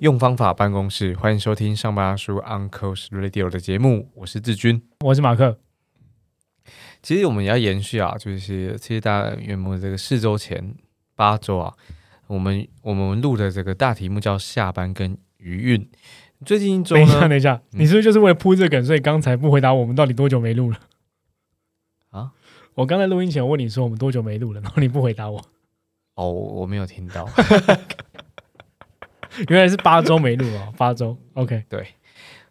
用方法办公室，欢迎收听上班叔 Uncle's Radio 的节目，我是志军，我是马克。其实我们也要延续啊，就是其实大家原本这个四周前八周啊，我们我们录的这个大题目叫下班跟余韵。最近一周等一下，等一下，你是不是就是为了铺这个梗，所以刚才不回答我们到底多久没录了？啊？我刚才录音前问你说我们多久没录了，然后你不回答我。哦，我没有听到。原来是八周没录啊，八周。OK，对，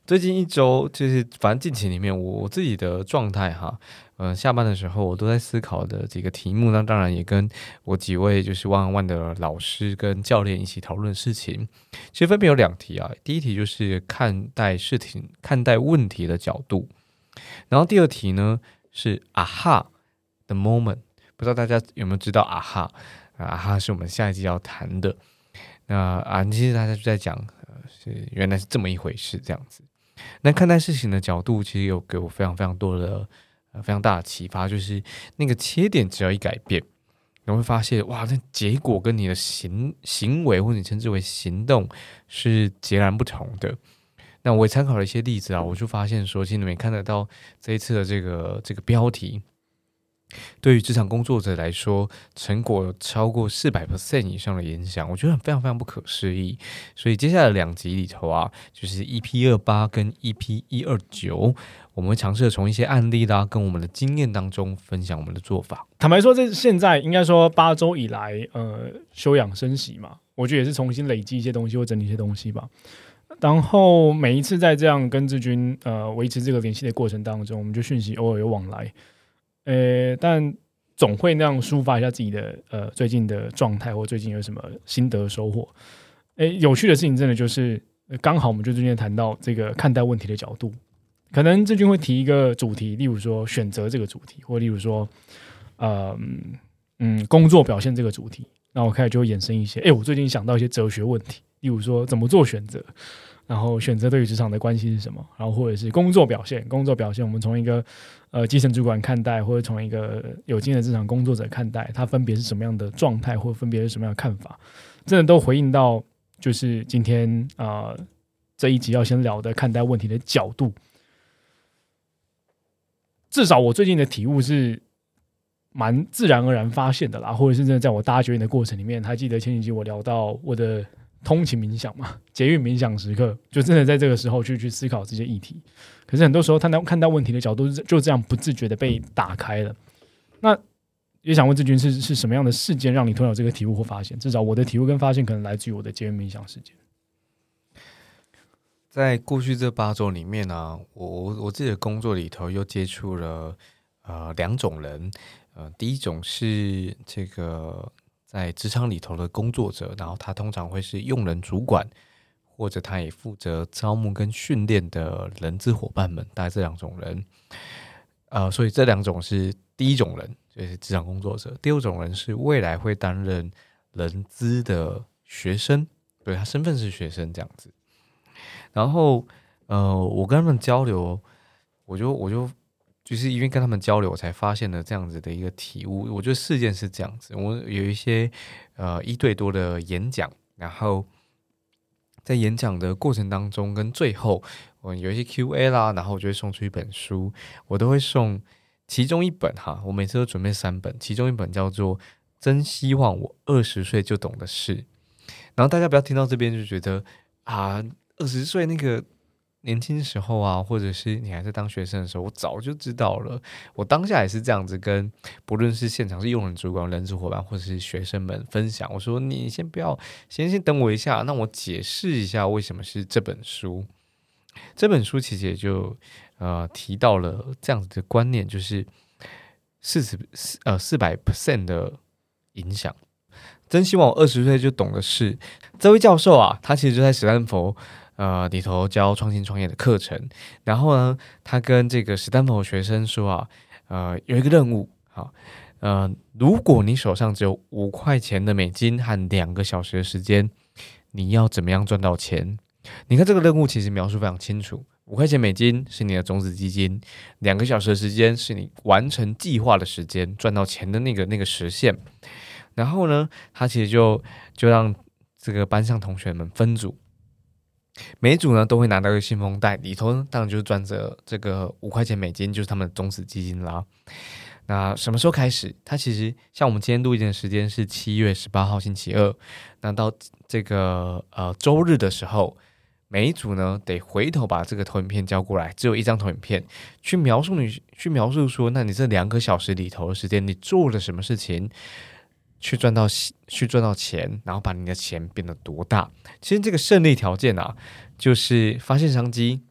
最近一周就是反正近期里面，我我自己的状态哈，嗯，下班的时候我都在思考的几个题目，那当然也跟我几位就是万万的老师跟教练一起讨论事情。其实分别有两题啊，第一题就是看待事情、看待问题的角度，然后第二题呢是啊哈的 moment，不知道大家有没有知道啊哈啊哈是我们下一季要谈的。那啊，其实大家就在讲，是原来是这么一回事，这样子。那看待事情的角度，其实有给我非常非常多的、呃非常大的启发，就是那个切点只要一改变，你会发现，哇，那结果跟你的行行为或者你称之为行动是截然不同的。那我也参考了一些例子啊，我就发现说，其实你们看得到这一次的这个这个标题。对于职场工作者来说，成果超过四百 percent 以上的影响，我觉得非常非常不可思议。所以接下来两集里头啊，就是 EP 二八跟 EP 一二九，我们会尝试从一些案例啦，跟我们的经验当中分享我们的做法。坦白说，这现在应该说八周以来，呃，休养生息嘛，我觉得也是重新累积一些东西或整理一些东西吧。然后每一次在这样跟志军呃维持这个联系的过程当中，我们就讯息偶尔有往来。呃，但总会那样抒发一下自己的呃最近的状态，或最近有什么心得收获。诶，有趣的事情真的就是刚好我们就最近谈到这个看待问题的角度，可能志军会提一个主题，例如说选择这个主题，或例如说呃嗯工作表现这个主题，那我开始就会衍生一些。诶，我最近想到一些哲学问题，例如说怎么做选择。然后选择对于职场的关系是什么？然后或者是工作表现，工作表现我们从一个呃基层主管看待，或者从一个有经验的职场工作者看待，他分别是什么样的状态，或分别是什么样的看法？真的都回应到就是今天啊这一集要先聊的看待问题的角度。至少我最近的体悟是蛮自然而然发现的啦，或者是真的在我搭捷运的过程里面，还记得前几集我聊到我的。通勤冥想嘛，捷运冥想时刻，就真的在这个时候去去思考这些议题。可是很多时候，看到看到问题的角度就这样不自觉的被打开了。那也想问志军，是是什么样的事件让你突然有这个体悟或发现？至少我的体悟跟发现，可能来自于我的捷运冥想事件。在过去这八周里面呢，我我我自己的工作里头又接触了呃两种人，呃，第一种是这个。在职场里头的工作者，然后他通常会是用人主管，或者他也负责招募跟训练的人资伙伴们，大概这两种人。呃，所以这两种是第一种人，就是职场工作者；第二种人是未来会担任人资的学生，对他身份是学生这样子。然后，呃，我跟他们交流，我就我就。就是因为跟他们交流，我才发现了这样子的一个体悟。我觉得事件是这样子，我有一些呃一对多的演讲，然后在演讲的过程当中跟最后，我有一些 Q&A 啦，然后我就会送出一本书，我都会送其中一本哈，我每次都准备三本，其中一本叫做《真希望我二十岁就懂的事》，然后大家不要听到这边就觉得啊，二十岁那个。年轻时候啊，或者是你还在当学生的时候，我早就知道了。我当下也是这样子跟，不论是现场是用人主管、人事伙伴，或者是学生们分享。我说：“你先不要，先先等我一下，那我解释一下为什么是这本书。这本书其实也就呃提到了这样子的观念，就是四十四呃四百 percent 的影响。真希望我二十岁就懂的是，这位教授啊，他其实就在史丹佛。”呃，里头教创新创业的课程，然后呢，他跟这个史丹佛学生说啊，呃，有一个任务，好，呃，如果你手上只有五块钱的美金和两个小时的时间，你要怎么样赚到钱？你看这个任务其实描述非常清楚：五块钱美金是你的种子基金，两个小时的时间是你完成计划的时间，赚到钱的那个那个实现。然后呢，他其实就就让这个班上同学们分组，每组呢都会拿到一个信封袋，里头呢当然就是装着这个五块钱美金，就是他们的种子基金啦。那什么时候开始？它其实像我们今天录音的时间是七月十八号星期二，那到这个呃周日的时候，每一组呢得回头把这个投影片交过来，只有一张投影片，去描述你去描述说，那你这两个小时里头的时间，你做了什么事情，去赚到去赚到钱，然后把你的钱变得多大？其实这个胜利条件啊，就是发现商机，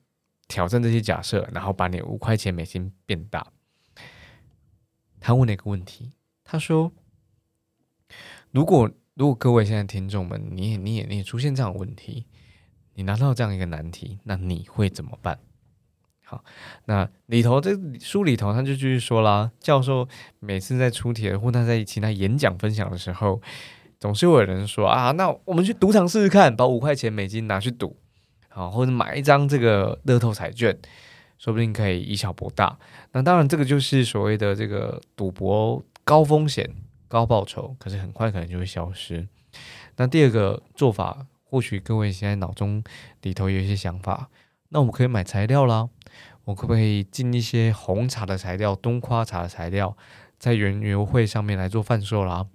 挑战这些假设，然后把你五块钱美金变大。他问了一个问题，他说：“如果如果各位现在听众们，你也你也你也出现这样的问题，你拿到这样一个难题，那你会怎么办？”好，那里头这书里头他就继续说啦，教授每次在出题或他在其他演讲分享的时候，总是会有人说啊，那我们去赌场试试看，把五块钱美金拿去赌，好，或者买一张这个乐透彩券。说不定可以以小博大，那当然这个就是所谓的这个赌博高风险高报酬，可是很快可能就会消失。那第二个做法，或许各位现在脑中里头有一些想法，那我们可以买材料啦，我可不可以进一些红茶的材料、冬瓜茶的材料，在原油会上面来做贩售啦？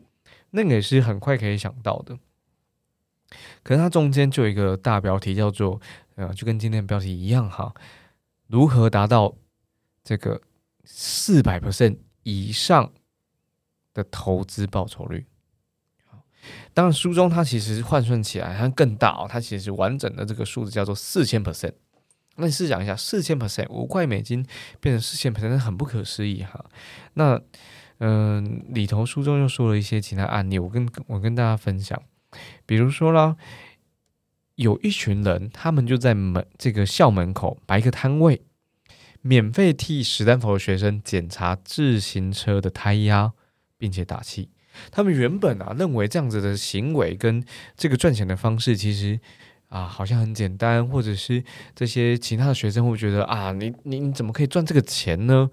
那个也是很快可以想到的。可是它中间就有一个大标题叫做，呃，就跟今天的标题一样哈。如何达到这个四百 percent 以上的投资报酬率？当然书中它其实换算起来它更大哦，它其实完整的这个数字叫做四千 percent。那你试想一下，四千 percent 五块美金变成四千 percent，很不可思议哈。那嗯，里头书中又说了一些其他案例，我跟我跟大家分享，比如说啦。有一群人，他们就在门这个校门口摆一个摊位，免费替史丹佛的学生检查自行车的胎压，并且打气。他们原本啊认为这样子的行为跟这个赚钱的方式，其实啊好像很简单，或者是这些其他的学生会觉得啊，你你你怎么可以赚这个钱呢？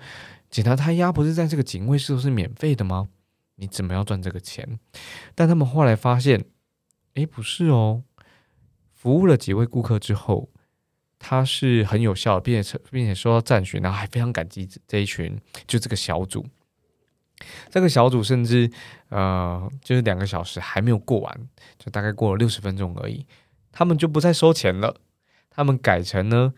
检查胎压不是在这个警卫室都是免费的吗？你怎么要赚这个钱？但他们后来发现，诶，不是哦。服务了几位顾客之后，他是很有效的，并且并且受到赞许，然后还非常感激这一群，就这个小组。这个小组甚至呃，就是两个小时还没有过完，就大概过了六十分钟而已，他们就不再收钱了，他们改成呢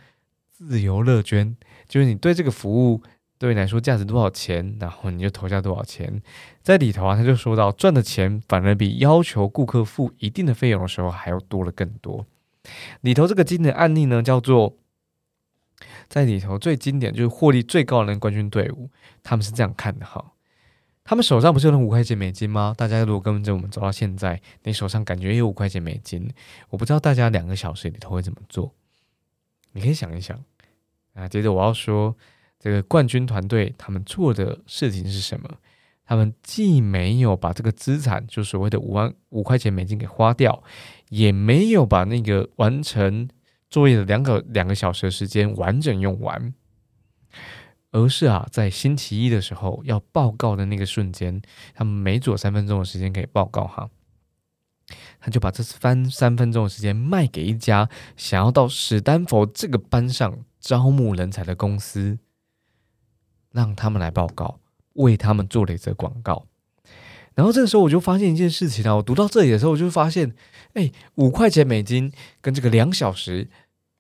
自由乐捐，就是你对这个服务对你来说价值多少钱，然后你就投下多少钱。在里头啊，他就说到赚的钱反而比要求顾客付一定的费用的时候还要多了更多。里头这个经典案例呢，叫做在里头最经典就是获利最高的那冠军队伍，他们是这样看的哈。他们手上不是有那五块钱美金吗？大家如果跟着我们走到现在，你手上感觉有五块钱美金，我不知道大家两个小时里头会怎么做。你可以想一想啊。接着我要说，这个冠军团队他们做的事情是什么？他们既没有把这个资产，就所谓的五万五块钱美金给花掉。也没有把那个完成作业的两个两个小时的时间完整用完，而是啊，在星期一的时候要报告的那个瞬间，他们每组三分钟的时间可以报告哈，他就把这三三分钟的时间卖给一家想要到史丹佛这个班上招募人才的公司，让他们来报告，为他们做了一则广告。然后这个时候我就发现一件事情啊，我读到这里的时候，我就发现，哎，五块钱美金跟这个两小时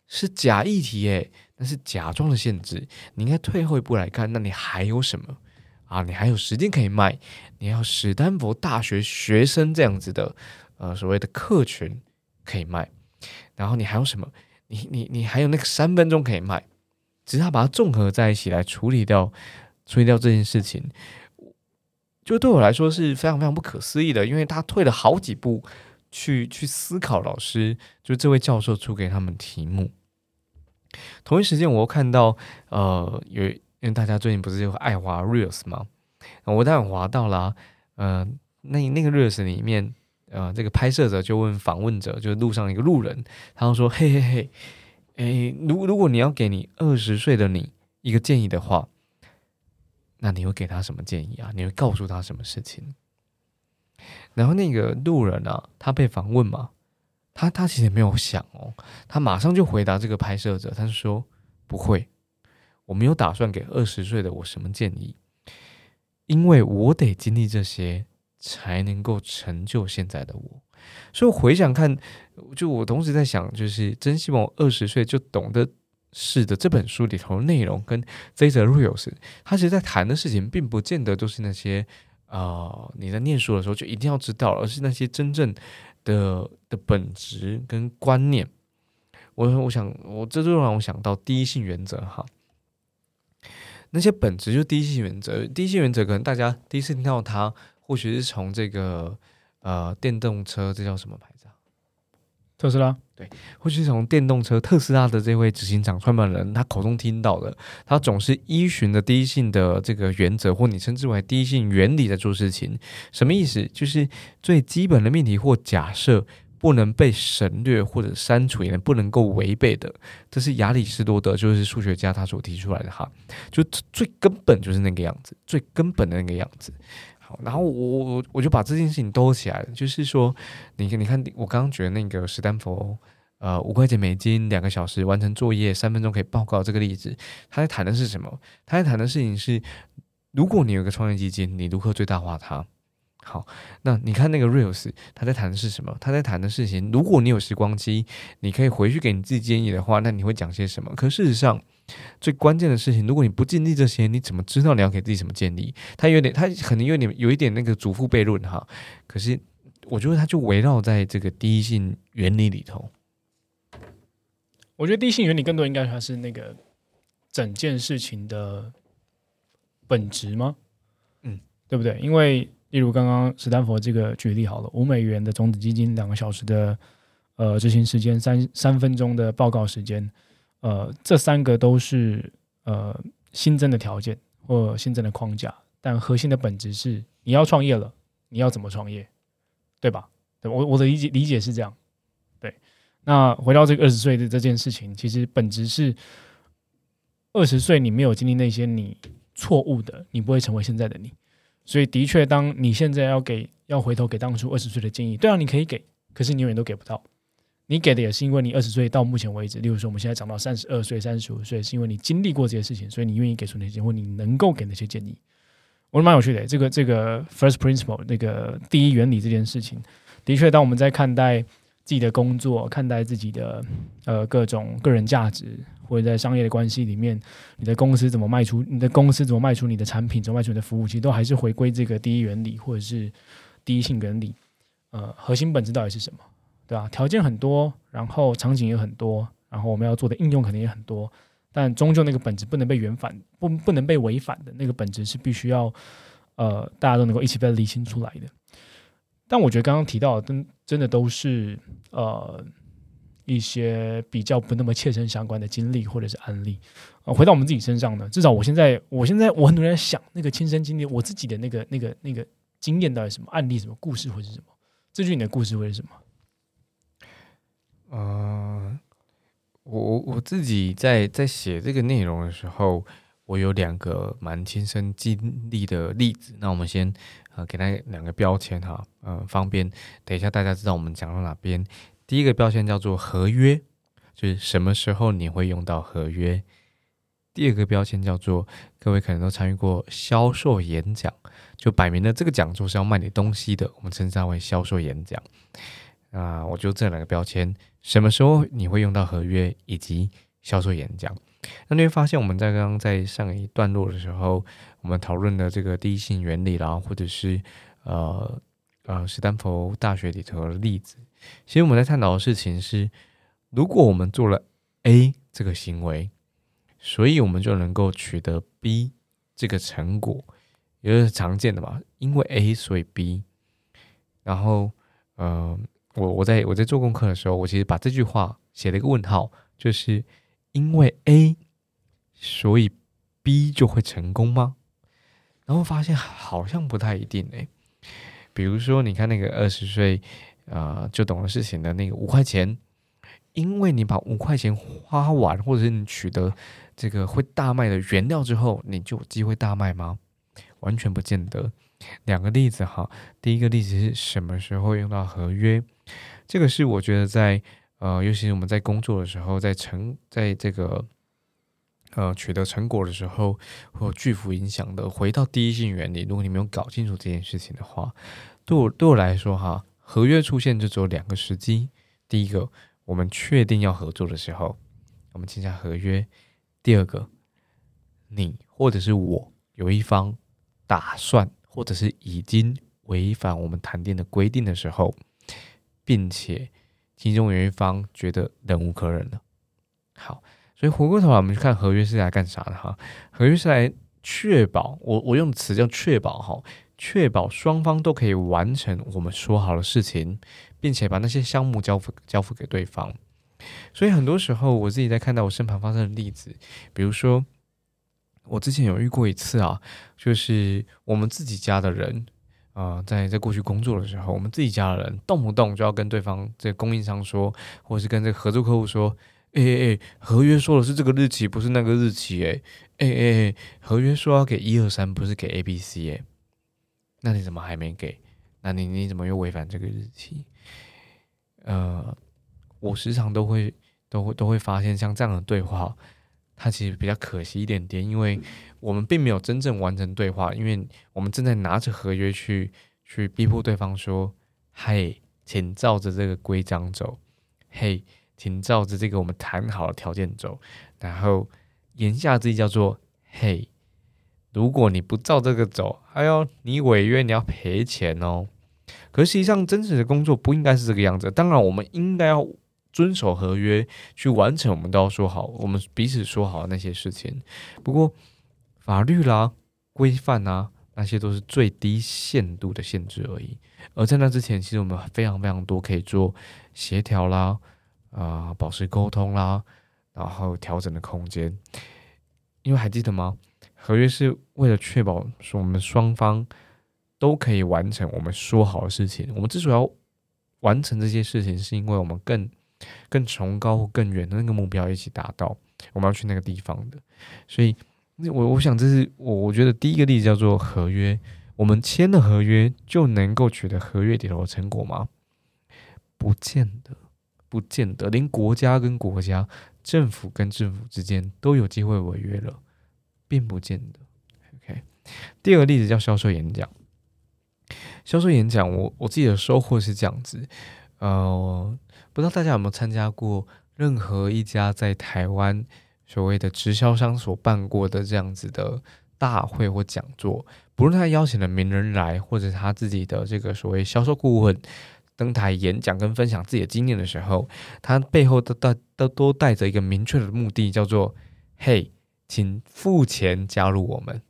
是假议题，哎，那是假装的限制。你应该退后一步来看，那你还有什么啊？你还有时间可以卖，你要史丹佛大学学生这样子的，呃，所谓的客群可以卖。然后你还有什么？你你你还有那个三分钟可以卖，只是他把它综合在一起来处理掉，处理掉这件事情。就对我来说是非常非常不可思议的，因为他退了好几步去去思考老师就这位教授出给他们题目。同一时间，我又看到呃，有因为大家最近不是有爱华 reels 吗？我当然滑到了，呃，那那个 reels 里面，呃，这个拍摄者就问访问者，就是路上一个路人，他就说：“嘿嘿嘿，诶，如如果你要给你二十岁的你一个建议的话，那你会给他什么建议啊？你会告诉他什么事情？”然后那个路人啊，他被访问嘛，他他其实没有想哦，他马上就回答这个拍摄者，他说：“不会，我没有打算给二十岁的我什么建议。”因为我得经历这些，才能够成就现在的我。所以回想看，就我同时在想，就是真希望我二十岁就懂得是的。这本书里头内容跟这则 reels，他其实在谈的事情，并不见得都是那些啊你在念书的时候就一定要知道，而是那些真正的的本质跟观念。我我想，我这就让我想到第一性原则哈。那些本质就第一性原则，第一性原则可能大家第一次听到它，或许是从这个呃电动车，这叫什么牌？特斯拉。对，或是从电动车特斯拉的这位执行长创办人他口中听到的，他总是依循的第一性的这个原则，或你称之为第一性原理在做事情。什么意思？就是最基本的命题或假设。不能被省略或者删除，也不能够违背的，这是亚里士多德，就是数学家他所提出来的哈，就最根本就是那个样子，最根本的那个样子。然后我我我就把这件事情兜起来了，就是说，你看你看，我刚刚举的那个史丹佛，呃，五块钱美金，两个小时完成作业，三分钟可以报告这个例子，他在谈的是什么？他在谈的事情是，如果你有一个创业基金，你如何最大化它？好，那你看那个 reels，他在谈的是什么？他在谈的事情，如果你有时光机，你可以回去给你自己建议的话，那你会讲些什么？可事实上，最关键的事情，如果你不经历这些，你怎么知道你要给自己什么建议？他有点，他可能有点有一点那个祖父悖论哈。可是我觉得他就围绕在这个第一性原理里头。我觉得第一性原理更多应该它是那个整件事情的本质吗？嗯，对不对？因为例如刚刚斯坦福这个举例好了，五美元的种子基金，两个小时的呃执行时间，三三分钟的报告时间，呃，这三个都是呃新增的条件或新增的框架，但核心的本质是你要创业了，你要怎么创业，对吧？对我我的理解理解是这样。对，那回到这个二十岁的这件事情，其实本质是二十岁你没有经历那些你错误的，你不会成为现在的你。所以，的确，当你现在要给要回头给当初二十岁的建议，对啊，你可以给，可是你永远都给不到。你给的也是因为你二十岁到目前为止，例如说我们现在长到三十二岁、三十五岁，是因为你经历过这些事情，所以你愿意给出那些或你能够给那些建议。我觉得蛮有趣的，这个这个 first principle 那个第一原理这件事情，的确，当我们在看待自己的工作、看待自己的呃各种个人价值。或者在商业的关系里面，你的公司怎么卖出？你的公司怎么卖出你的产品？怎么卖出你的服务？其实都还是回归这个第一原理，或者是第一性原理。呃，核心本质到底是什么？对吧？条件很多，然后场景也很多，然后我们要做的应用肯定也很多，但终究那个本质不能被原反，不不能被违反的那个本质是必须要呃大家都能够一起被理清出来的。但我觉得刚刚提到的，真真的都是呃。一些比较不那么切身相关的经历或者是案例，呃，回到我们自己身上呢，至少我现在，我现在我很多人在想那个亲身经历，我自己的那个那个那个经验到底什么案例、什么故事会是什么？这句你的故事会是什么？呃，我我自己在在写这个内容的时候，我有两个蛮亲身经历的例子。那我们先呃给他两个标签哈，呃，方便等一下大家知道我们讲到哪边。第一个标签叫做合约，就是什么时候你会用到合约。第二个标签叫做各位可能都参与过销售演讲，就摆明了这个讲座是要卖你东西的，我们称之为销售演讲。啊，我就这两个标签，什么时候你会用到合约以及销售演讲？那你会发现我们在刚刚在上一段落的时候，我们讨论的这个第一性原理啦，或者是呃呃斯坦福大学里头的例子。其实我们在探讨的事情是，如果我们做了 A 这个行为，所以我们就能够取得 B 这个成果，也就是常见的嘛。因为 A 所以 B，然后，呃，我我在我在做功课的时候，我其实把这句话写了一个问号，就是因为 A 所以 B 就会成功吗？然后发现好像不太一定诶。比如说，你看那个二十岁啊就懂了事情的那个五块钱，因为你把五块钱花完，或者是你取得这个会大卖的原料之后，你就有机会大卖吗？完全不见得。两个例子哈，第一个例子是什么时候用到合约？这个是我觉得在呃，尤其是我们在工作的时候，在成在这个。呃，取得成果的时候会有巨幅影响的。回到第一性原理，如果你没有搞清楚这件事情的话，对我对我来说哈，合约出现就只有两个时机。第一个，我们确定要合作的时候，我们签下合约；第二个，你或者是我有一方打算或者是已经违反我们谈定的规定的时候，并且其中有一方觉得忍无可忍了。好。所以回过头来，我们去看合约是来干啥的哈？合约是来确保我我用词叫确保哈，确保双方都可以完成我们说好的事情，并且把那些项目交付交付给对方。所以很多时候，我自己在看到我身旁发生的例子，比如说我之前有遇过一次啊，就是我们自己家的人啊，在在过去工作的时候，我们自己家的人动不动就要跟对方这供应商说，或是跟这个合作客户说。哎哎，合约说的是这个日期，不是那个日期。哎哎哎，合约说要给一二三，不是给 A B C。哎，那你怎么还没给？那你你怎么又违反这个日期？呃，我时常都会都会都会发现，像这样的对话，它其实比较可惜一点点，因为我们并没有真正完成对话，因为我们正在拿着合约去去逼迫对方说：“嘿，请照着这个规章走。”嘿。请照着这个我们谈好的条件走，然后言下之意叫做：嘿，如果你不照这个走，哎呦，你违约你要赔钱哦。可实际上真实的工作不应该是这个样子。当然，我们应该要遵守合约去完成我们都要说好，我们彼此说好的那些事情。不过法律啦、规范啊，那些都是最低限度的限制而已。而在那之前，其实我们非常非常多可以做协调啦。啊，保持沟通啦，然后调整的空间，因为还记得吗？合约是为了确保说我们双方都可以完成我们说好的事情。我们之所以要完成这些事情，是因为我们更更崇高或更远的那个目标一起达到。我们要去那个地方的，所以，那我我想这是我我觉得第一个例子叫做合约。我们签了合约就能够取得合约里头的成果吗？不见得。不见得，连国家跟国家、政府跟政府之间都有机会违约了，并不见得。OK，第二个例子叫销售演讲。销售演讲，我我自己的收获是这样子，呃，不知道大家有没有参加过任何一家在台湾所谓的直销商所办过的这样子的大会或讲座，不论他邀请了名人来，或者他自己的这个所谓销售顾问。登台演讲跟分享自己的经验的时候，他背后都带都都带着一个明确的目的，叫做“嘿，请付钱加入我们，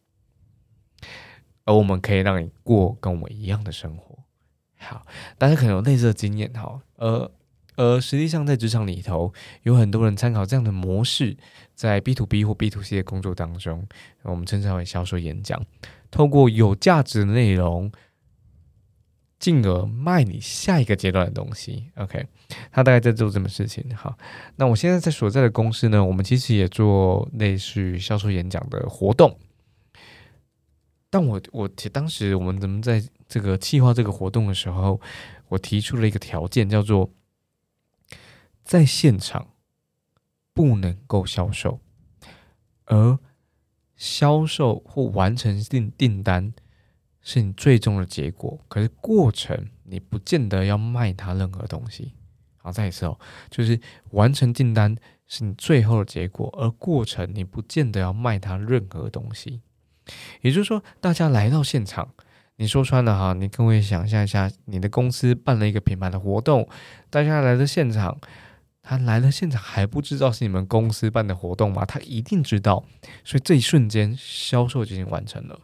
而我们可以让你过跟我们一样的生活。”好，大家可能有类似的经验哈。而而实际上，在职场里头，有很多人参考这样的模式，在 B to B 或 B to C 的工作当中，我们称之为销售演讲，透过有价值的内容。进而卖你下一个阶段的东西，OK？他大概在做这么事情。好，那我现在在所在的公司呢，我们其实也做类似于销售演讲的活动。但我我当时我们怎么在这个计划这个活动的时候，我提出了一个条件，叫做在现场不能够销售，而销售或完成订订单。是你最终的结果，可是过程你不见得要卖他任何东西。好，再一次哦，就是完成订单是你最后的结果，而过程你不见得要卖他任何东西。也就是说，大家来到现场，你说穿了哈，你各位想象一下，你的公司办了一个品牌的活动，大家来到现场，他来了现场还不知道是你们公司办的活动吗？他一定知道，所以这一瞬间销售就已经完成了。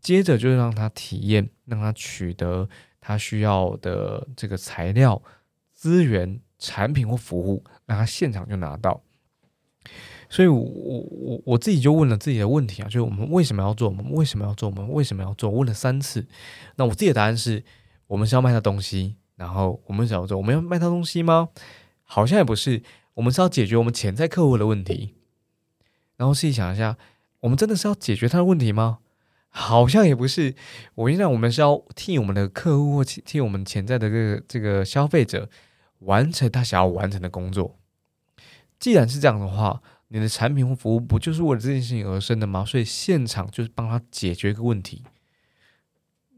接着就是让他体验，让他取得他需要的这个材料、资源、产品或服务，让他现场就拿到。所以我，我我自己就问了自己的问题啊，就是我们为什么要做？我们为什么要做？我们为什么要做？问了三次。那我自己的答案是：我们是要卖他东西，然后我们想要做，我们要卖他东西吗？好像也不是，我们是要解决我们潜在客户的问题。然后自己想一下，我们真的是要解决他的问题吗？好像也不是。我应该我们是要替我们的客户或替我们潜在的这个这个消费者完成他想要完成的工作。既然是这样的话，你的产品或服务不就是为了这件事情而生的吗？所以现场就是帮他解决一个问题，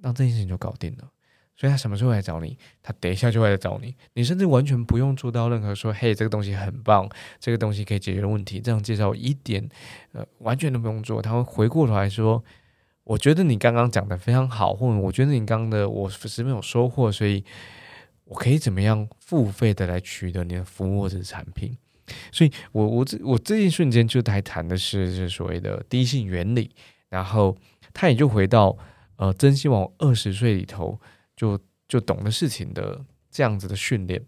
那这件事情就搞定了。所以他什么时候来找你？他等一下就会来找你。你甚至完全不用做到任何说“嘿，这个东西很棒，这个东西可以解决问题”这样介绍一点，呃，完全都不用做。他会回过头来说：“我觉得你刚刚讲的非常好，或者我觉得你刚刚的我十分有收获，所以我可以怎么样付费的来取得你的服务或者产品。”所以，我我这我这一瞬间就在谈的是是所谓的低性原理，然后他也就回到呃，真希望二十岁里头就就懂的事情的这样子的训练，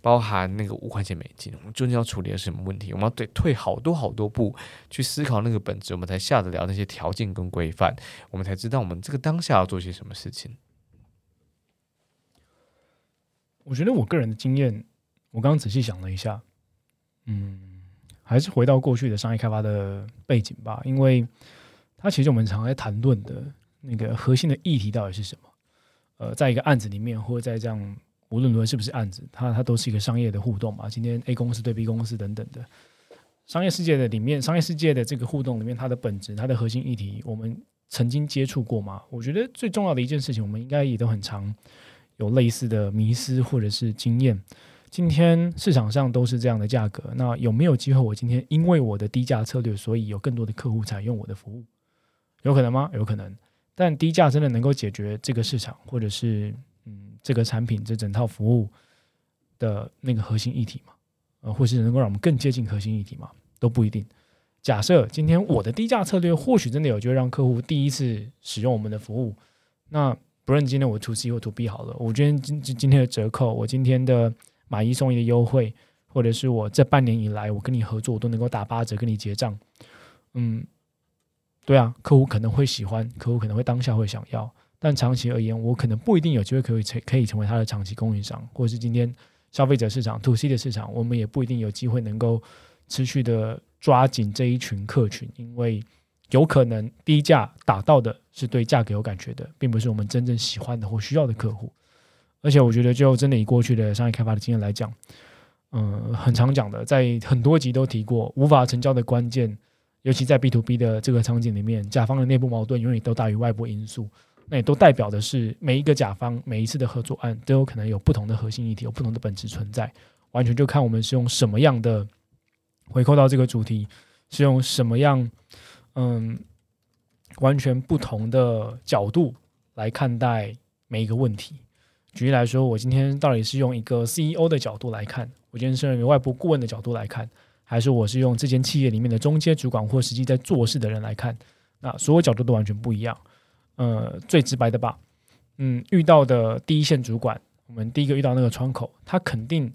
包含那个五块钱美金，我们究竟要处理的是什么问题？我们要得退好多好多步去思考那个本质，我们才下得了那些条件跟规范，我们才知道我们这个当下要做些什么事情。我觉得我个人的经验，我刚刚仔细想了一下。嗯，还是回到过去的商业开发的背景吧，因为它其实我们常在谈论的那个核心的议题到底是什么？呃，在一个案子里面，或者在这样无论如何是不是案子，它它都是一个商业的互动嘛。今天 A 公司对 B 公司等等的商业世界的里面，商业世界的这个互动里面，它的本质、它的核心议题，我们曾经接触过吗？我觉得最重要的一件事情，我们应该也都很常有类似的迷失或者是经验。今天市场上都是这样的价格，那有没有机会？我今天因为我的低价策略，所以有更多的客户采用我的服务，有可能吗？有可能。但低价真的能够解决这个市场，或者是这个产品这整套服务的那个核心议题吗？呃，或是能够让我们更接近核心议题吗？都不一定。假设今天我的低价策略或许真的有就让客户第一次使用我们的服务，那不论今天我 to C 或 to B 好了，我今天今今天的折扣，我今天的。买一送一的优惠，或者是我这半年以来我跟你合作，我都能够打八折跟你结账。嗯，对啊，客户可能会喜欢，客户可能会当下会想要，但长期而言，我可能不一定有机会可以成可以成为它的长期供应商，或者是今天消费者市场 to C 的市场，我们也不一定有机会能够持续的抓紧这一群客群，因为有可能低价打到的是对价格有感觉的，并不是我们真正喜欢的或需要的客户。而且我觉得，就真的以过去的商业开发的经验来讲，嗯，很常讲的，在很多集都提过，无法成交的关键，尤其在 B to B 的这个场景里面，甲方的内部矛盾永远都大于外部因素。那也都代表的是，每一个甲方每一次的合作案都有可能有不同的核心议题，有不同的本质存在。完全就看我们是用什么样的回扣到这个主题，是用什么样嗯完全不同的角度来看待每一个问题。举例来说，我今天到底是用一个 CEO 的角度来看，我今天是用外部顾问的角度来看，还是我是用这间企业里面的中阶主管或实际在做事的人来看？那所有角度都完全不一样。呃，最直白的吧，嗯，遇到的第一线主管，我们第一个遇到那个窗口，他肯定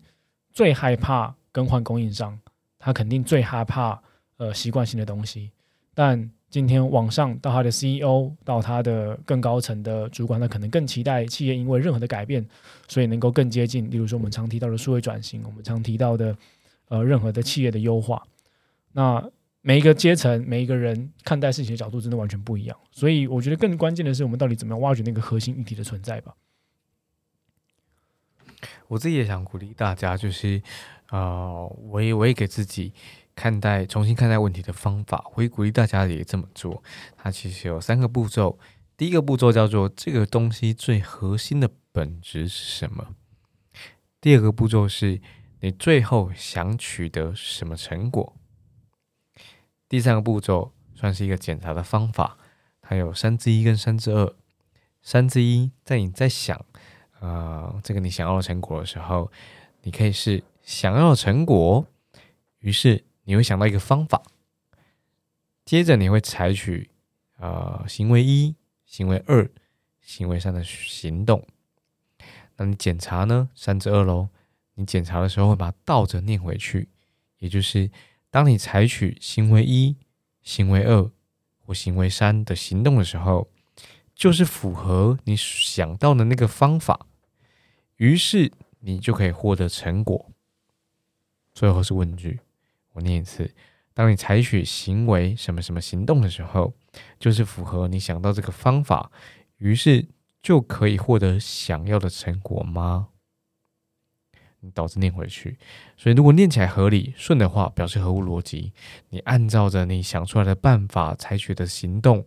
最害怕更换供应商，他肯定最害怕呃习惯性的东西，但。今天往上到他的 CEO，到他的更高层的主管，他可能更期待企业因为任何的改变，所以能够更接近。例如说，我们常提到的数位转型，我们常提到的呃任何的企业的优化。那每一个阶层、每一个人看待事情的角度真的完全不一样。所以我觉得更关键的是，我们到底怎么样挖掘那个核心议题的存在吧。我自己也想鼓励大家，就是啊，我也我也给自己。看待重新看待问题的方法，我会鼓励大家也这么做。它其实有三个步骤。第一个步骤叫做这个东西最核心的本质是什么？第二个步骤是你最后想取得什么成果？第三个步骤算是一个检查的方法，它有三之一跟三之二。三之一，在你在想啊这个你想要的成果的时候，你可以是想要的成果，于是。你会想到一个方法，接着你会采取呃行为一、行为二、行为三的行动。那你检查呢？三之二喽。你检查的时候会把它倒着念回去，也就是当你采取行为一、行为二或行为三的行动的时候，就是符合你想到的那个方法，于是你就可以获得成果。最后是问句，我念一次：当你采取行为什么什么行动的时候，就是符合你想到这个方法，于是就可以获得想要的成果吗？你导致念回去，所以如果念起来合理顺的话，表示合乎逻辑。你按照着你想出来的办法采取的行动，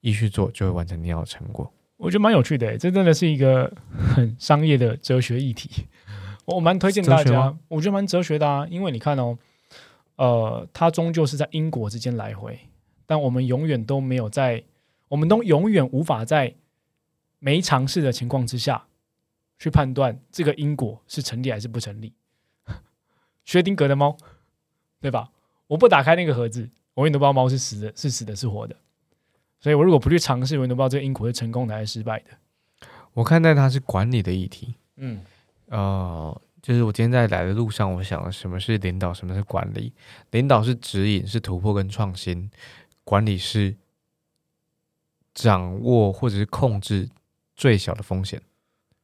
一去做，就会完成你要的成果。我觉得蛮有趣的，这真的是一个很商业的哲学议题。我蛮推荐大家，我觉得蛮哲学的啊，因为你看哦，呃，它终究是在因果之间来回，但我们永远都没有在，我们都永远无法在没尝试的情况之下。去判断这个因果是成立还是不成立。薛定谔的猫，对吧？我不打开那个盒子，我永远都不知道猫是死的，是死的，是活的。所以我如果不去尝试，我永远都不知道这个因果是成功的还是失败的。我看待它是管理的议题。嗯，呃，就是我今天在来的路上，我想了什么是领导，什么是管理。领导是指引，是突破跟创新；管理是掌握或者是控制最小的风险。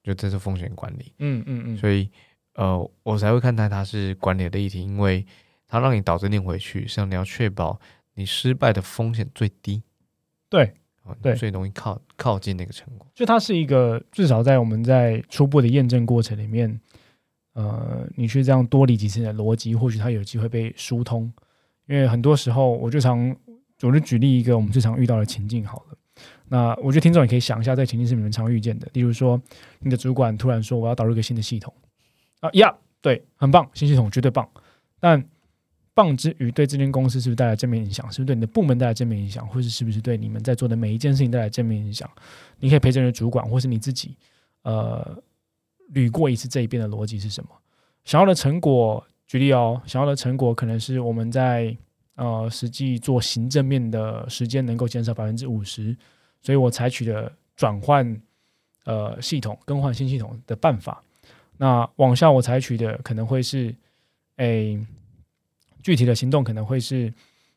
就这是风险管理，嗯嗯嗯，所以呃，我才会看待它是管理的议题，因为它让你导致念回去，像你要确保你失败的风险最低，对，对，最容易靠靠近那个成果。就它是一个至少在我们在初步的验证过程里面，呃，你去这样多理几次的逻辑，或许它有机会被疏通。因为很多时候，我就常我就举例一个我们最常遇到的情境好了。那我觉得听众也可以想一下，在情境是你们常遇见的，例如说，你的主管突然说我要导入一个新的系统，啊呀，对，很棒，新系统绝对棒，但棒之余，对这间公司是不是带来正面影响？是不是对你的部门带来正面影响？或是是不是对你们在做的每一件事情带来正面影响？你可以陪着你的主管，或是你自己，呃，捋过一次这一遍的逻辑是什么？想要的成果，举例哦，想要的成果可能是我们在。呃，实际做行政面的时间能够减少百分之五十，所以我采取了转换呃系统、更换新系统的办法。那往下我采取的可能会是，诶，具体的行动可能会是，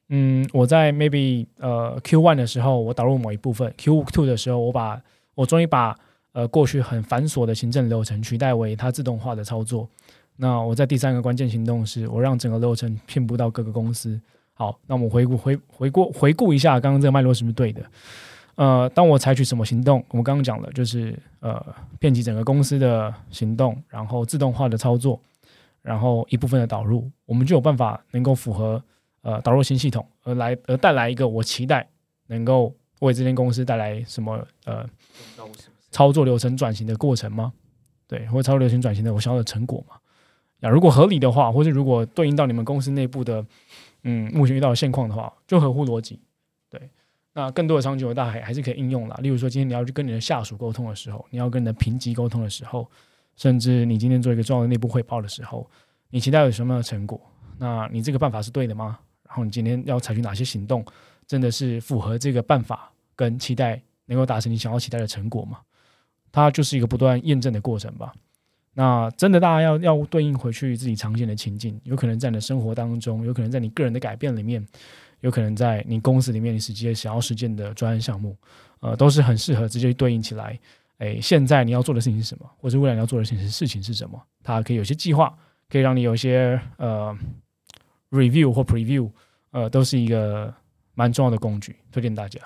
嗯，我在 maybe 呃 Q one 的时候，我导入某一部分；Q two 的时候，我把我终于把呃过去很繁琐的行政流程取代为它自动化的操作。那我在第三个关键行动是，我让整个流程遍布到各个公司。好，那我们回顾回回顾回顾一下刚刚这个脉络是不是对的？呃，当我采取什么行动，我们刚刚讲了，就是呃，遍及整个公司的行动，然后自动化的操作，然后一部分的导入，我们就有办法能够符合呃导入新系统，而来而带来一个我期待能够为这间公司带来什么呃操作流程转型的过程吗？对，或者操作流程转型的我想要的成果嘛？那如果合理的话，或者如果对应到你们公司内部的。嗯，目前遇到的现况的话，就合乎逻辑。那更多的场景，大还还是可以应用啦。例如说，今天你要去跟你的下属沟通的时候，你要跟你的评级沟通的时候，甚至你今天做一个重要的内部汇报的时候，你期待有什么样的成果？那你这个办法是对的吗？然后你今天要采取哪些行动，真的是符合这个办法跟期待能够达成你想要期待的成果吗？它就是一个不断验证的过程吧。那真的，大家要要对应回去自己常见的情境，有可能在你的生活当中，有可能在你个人的改变里面，有可能在你公司里面你实际想要实践的专案项目，呃，都是很适合直接对应起来。哎，现在你要做的事情是什么，或者未来你要做的事情事情是什么？它可以有些计划，可以让你有一些呃 review 或 preview，呃，都是一个蛮重要的工具，推荐大家。